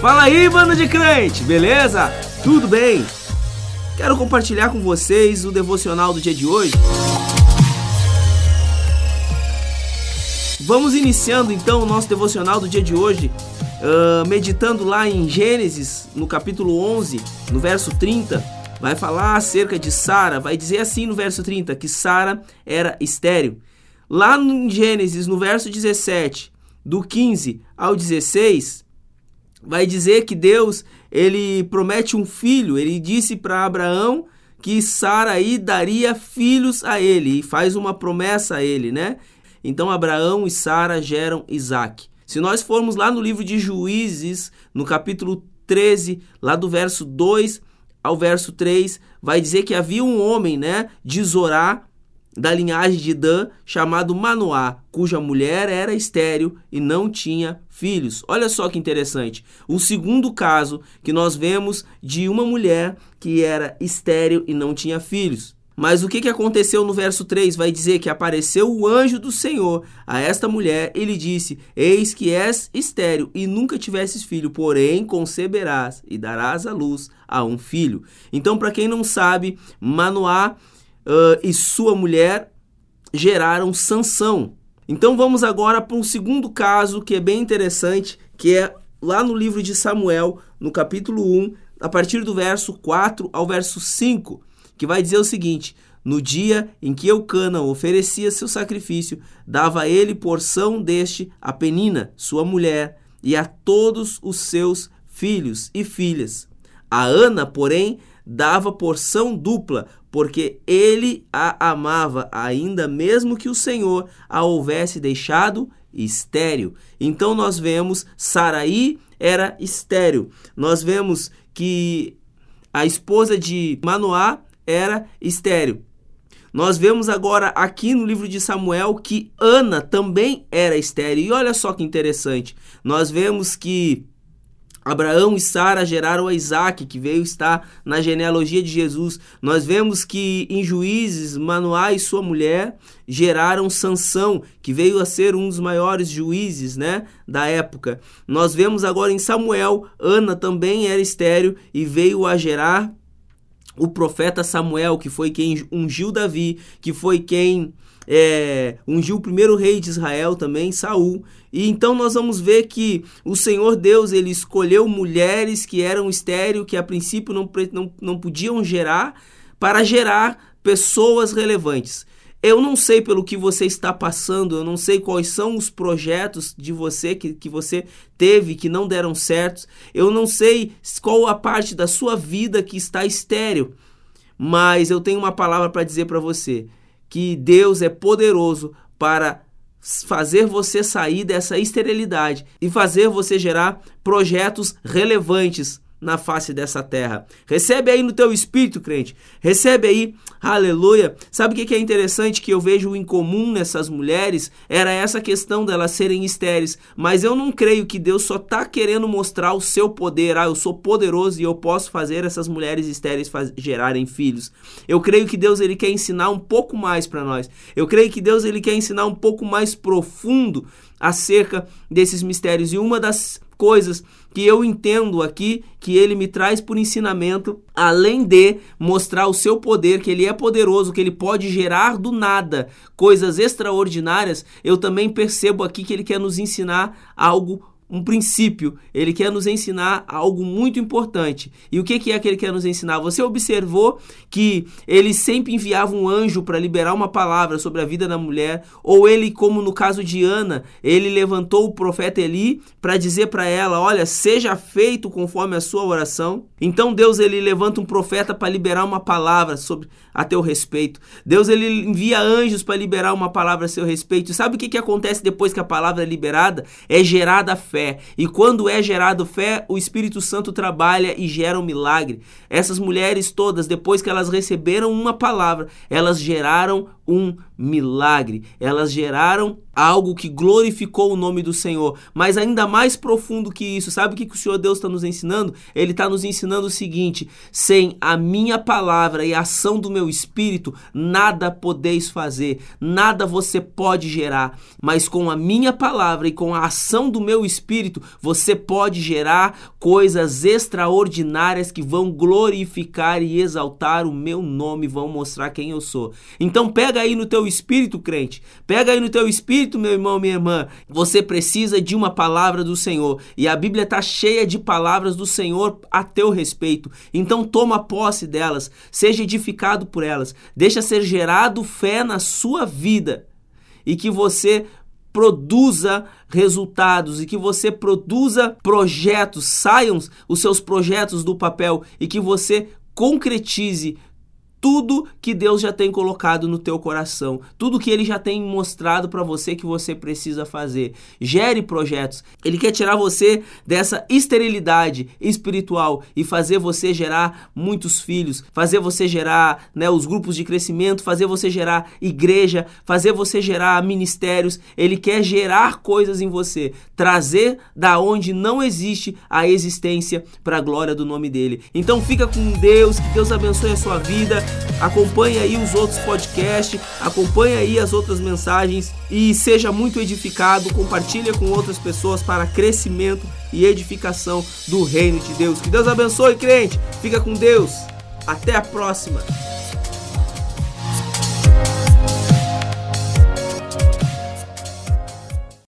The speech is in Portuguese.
Fala aí, bando de crente, beleza? Tudo bem? Quero compartilhar com vocês o devocional do dia de hoje. Vamos iniciando então o nosso devocional do dia de hoje, uh, meditando lá em Gênesis, no capítulo 11, no verso 30. Vai falar acerca de Sara, vai dizer assim no verso 30 que Sara era estéril. Lá em Gênesis, no verso 17, do 15 ao 16, vai dizer que Deus ele promete um filho. Ele disse para Abraão que Sara aí daria filhos a ele e faz uma promessa a ele, né? Então Abraão e Sara geram Isaac. Se nós formos lá no livro de Juízes, no capítulo 13, lá do verso 2 ao verso 3, vai dizer que havia um homem, né, de Zorá, da linhagem de Dan, chamado Manoá, cuja mulher era estéril e não tinha filhos. Olha só que interessante. O segundo caso que nós vemos de uma mulher que era estéril e não tinha filhos. Mas o que, que aconteceu no verso 3? Vai dizer que apareceu o anjo do Senhor a esta mulher. Ele disse: Eis que és estéril e nunca tivesses filho, porém conceberás e darás à luz a um filho. Então, para quem não sabe, Manoá uh, e sua mulher geraram Sansão. Então vamos agora para um segundo caso que é bem interessante, que é lá no livro de Samuel, no capítulo 1, a partir do verso 4 ao verso 5, que vai dizer o seguinte: No dia em que Eucana oferecia seu sacrifício, dava a ele porção deste a Penina, sua mulher, e a todos os seus filhos e filhas. A Ana, porém, dava porção dupla, porque ele a amava, ainda mesmo que o Senhor a houvesse deixado estéril. Então nós vemos Saraí era estéril. Nós vemos que a esposa de Manoá era estéril. Nós vemos agora aqui no livro de Samuel que Ana também era estéril. E olha só que interessante. Nós vemos que Abraão e Sara geraram a Isaac, que veio estar na genealogia de Jesus. Nós vemos que em Juízes, Manoá e sua mulher geraram Sansão, que veio a ser um dos maiores juízes, né, da época. Nós vemos agora em Samuel, Ana também era estéril e veio a gerar o profeta Samuel, que foi quem ungiu Davi, que foi quem é, ungiu o primeiro rei de Israel também, Saul. E então nós vamos ver que o Senhor Deus ele escolheu mulheres que eram estéril, que a princípio não, não, não podiam gerar, para gerar pessoas relevantes. Eu não sei pelo que você está passando, eu não sei quais são os projetos de você que, que você teve que não deram certo, eu não sei qual a parte da sua vida que está estéril, mas eu tenho uma palavra para dizer para você: que Deus é poderoso para fazer você sair dessa esterilidade e fazer você gerar projetos relevantes na face dessa terra. Recebe aí no teu espírito, crente. Recebe aí, aleluia. Sabe o que é interessante que eu vejo em comum nessas mulheres? Era essa questão delas serem estéreis. Mas eu não creio que Deus só está querendo mostrar o seu poder. Ah, eu sou poderoso e eu posso fazer essas mulheres estéreis gerarem filhos. Eu creio que Deus ele quer ensinar um pouco mais para nós. Eu creio que Deus ele quer ensinar um pouco mais profundo acerca desses mistérios. E uma das coisas que eu entendo aqui que ele me traz por ensinamento, além de mostrar o seu poder, que ele é poderoso, que ele pode gerar do nada coisas extraordinárias, eu também percebo aqui que ele quer nos ensinar algo um princípio, ele quer nos ensinar algo muito importante. E o que, é que ele quer nos ensinar? Você observou que ele sempre enviava um anjo para liberar uma palavra sobre a vida da mulher, ou ele, como no caso de Ana, ele levantou o profeta Eli para dizer para ela: Olha, seja feito conforme a sua oração. Então Deus ele levanta um profeta para liberar uma palavra sobre a teu respeito. Deus ele envia anjos para liberar uma palavra a seu respeito. E sabe o que, que acontece depois que a palavra é liberada? É gerada a fé. E quando é gerado fé, o Espírito Santo trabalha e gera um milagre. Essas mulheres todas, depois que elas receberam uma palavra, elas geraram um milagre. Elas geraram algo que glorificou o nome do Senhor. Mas ainda mais profundo que isso, sabe o que, que o Senhor Deus está nos ensinando? Ele está nos ensinando o seguinte: sem a minha palavra e a ação do meu espírito, nada podeis fazer, nada você pode gerar. Mas com a minha palavra e com a ação do meu espírito, você pode gerar coisas extraordinárias que vão glorificar e exaltar o meu nome, vão mostrar quem eu sou. Então pega aí no teu espírito, crente, pega aí no teu Espírito, meu irmão, minha irmã, você precisa de uma palavra do Senhor. E a Bíblia está cheia de palavras do Senhor a teu respeito. Então toma posse delas, seja edificado por elas. Deixa ser gerado fé na sua vida. E que você produza resultados e que você produza projetos, saiam os seus projetos do papel e que você concretize tudo que Deus já tem colocado no teu coração, tudo que ele já tem mostrado para você que você precisa fazer. Gere projetos. Ele quer tirar você dessa esterilidade espiritual e fazer você gerar muitos filhos, fazer você gerar, né, os grupos de crescimento, fazer você gerar igreja, fazer você gerar ministérios. Ele quer gerar coisas em você, trazer da onde não existe a existência para a glória do nome dele. Então fica com Deus, que Deus abençoe a sua vida acompanhe aí os outros podcasts, acompanhe aí as outras mensagens e seja muito edificado, compartilhe com outras pessoas para crescimento e edificação do reino de Deus. Que Deus abençoe, crente. Fica com Deus. Até a próxima.